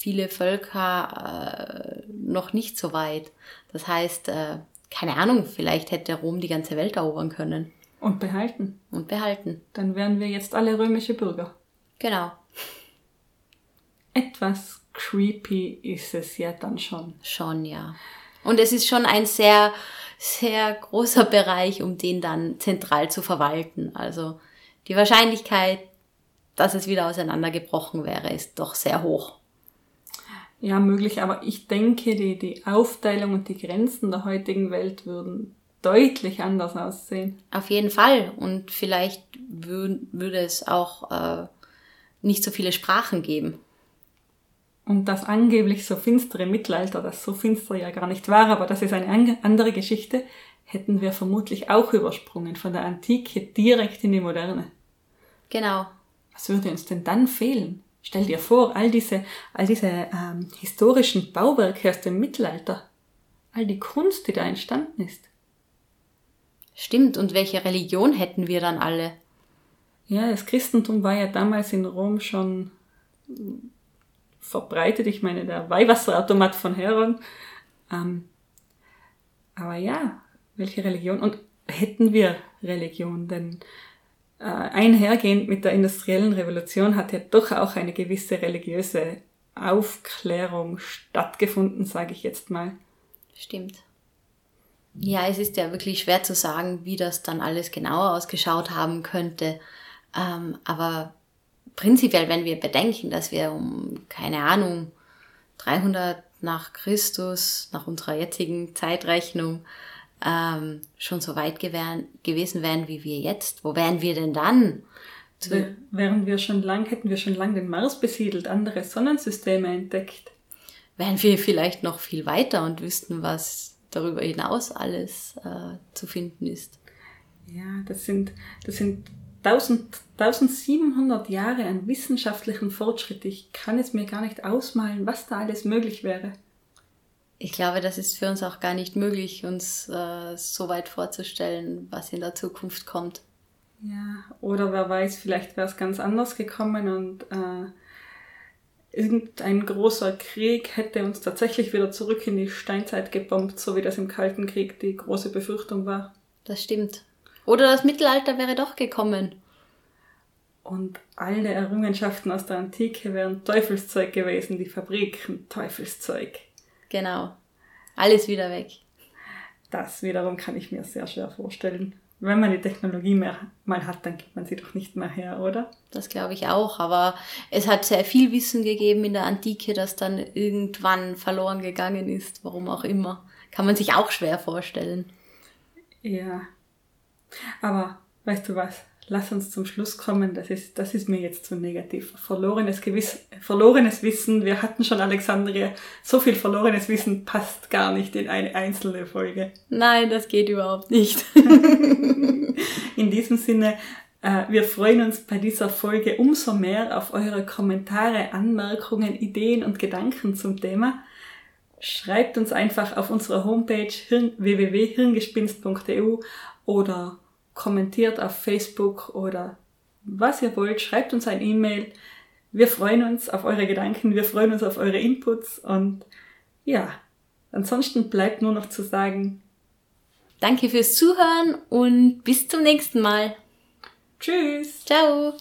viele Völker äh, noch nicht so weit. Das heißt, äh, keine Ahnung, vielleicht hätte Rom die ganze Welt erobern können. Und behalten. Und behalten. Dann wären wir jetzt alle römische Bürger. Genau. Etwas creepy ist es ja dann schon. Schon, ja. Und es ist schon ein sehr, sehr großer Bereich, um den dann zentral zu verwalten. Also die Wahrscheinlichkeit, dass es wieder auseinandergebrochen wäre, ist doch sehr hoch. Ja, möglich, aber ich denke, die, die Aufteilung und die Grenzen der heutigen Welt würden deutlich anders aussehen. Auf jeden Fall. Und vielleicht würd, würde es auch äh, nicht so viele Sprachen geben. Und das angeblich so finstere Mittelalter, das so finster ja gar nicht war, aber das ist eine andere Geschichte, hätten wir vermutlich auch übersprungen von der Antike direkt in die Moderne. Genau. Was würde uns denn dann fehlen? Stell dir vor, all diese, all diese ähm, historischen Bauwerke aus dem Mittelalter, all die Kunst, die da entstanden ist. Stimmt, und welche Religion hätten wir dann alle? Ja, das Christentum war ja damals in Rom schon verbreitet. Ich meine, der Weihwasserautomat von Heron. Ähm, aber ja, welche Religion? Und hätten wir Religion? Denn einhergehend mit der industriellen Revolution hat ja doch auch eine gewisse religiöse Aufklärung stattgefunden, sage ich jetzt mal. Stimmt. Ja, es ist ja wirklich schwer zu sagen, wie das dann alles genauer ausgeschaut haben könnte. Ähm, aber prinzipiell, wenn wir bedenken, dass wir um, keine Ahnung, 300 nach Christus, nach unserer jetzigen Zeitrechnung, ähm, schon so weit gewähren, gewesen wären wie wir jetzt, wo wären wir denn dann? Wären wir schon lang, hätten wir schon lang den Mars besiedelt, andere Sonnensysteme entdeckt. Wären wir vielleicht noch viel weiter und wüssten, was darüber hinaus alles äh, zu finden ist. Ja, das sind, das sind 1000, 1700 Jahre an wissenschaftlichen Fortschritt. Ich kann es mir gar nicht ausmalen, was da alles möglich wäre ich glaube, das ist für uns auch gar nicht möglich, uns äh, so weit vorzustellen, was in der Zukunft kommt. Ja, oder wer weiß, vielleicht wäre es ganz anders gekommen und äh, irgendein großer Krieg hätte uns tatsächlich wieder zurück in die Steinzeit gebombt, so wie das im Kalten Krieg die große Befürchtung war. Das stimmt. Oder das Mittelalter wäre doch gekommen. Und alle Errungenschaften aus der Antike wären Teufelszeug gewesen, die Fabriken Teufelszeug. Genau. Alles wieder weg. Das wiederum kann ich mir sehr schwer vorstellen. Wenn man die Technologie mehr, mal hat, dann gibt man sie doch nicht mehr her, oder? Das glaube ich auch, aber es hat sehr viel Wissen gegeben in der Antike, das dann irgendwann verloren gegangen ist, warum auch immer. Kann man sich auch schwer vorstellen. Ja. Aber weißt du was? Lass uns zum Schluss kommen, das ist, das ist mir jetzt zu negativ. Verlorenes, Gewiss, verlorenes Wissen, wir hatten schon Alexandria, so viel verlorenes Wissen passt gar nicht in eine einzelne Folge. Nein, das geht überhaupt nicht. in diesem Sinne, äh, wir freuen uns bei dieser Folge umso mehr auf eure Kommentare, Anmerkungen, Ideen und Gedanken zum Thema. Schreibt uns einfach auf unserer Homepage www.hirngespinst.eu oder kommentiert auf Facebook oder was ihr wollt, schreibt uns ein E-Mail. Wir freuen uns auf eure Gedanken, wir freuen uns auf eure Inputs und ja, ansonsten bleibt nur noch zu sagen. Danke fürs Zuhören und bis zum nächsten Mal. Tschüss. Ciao.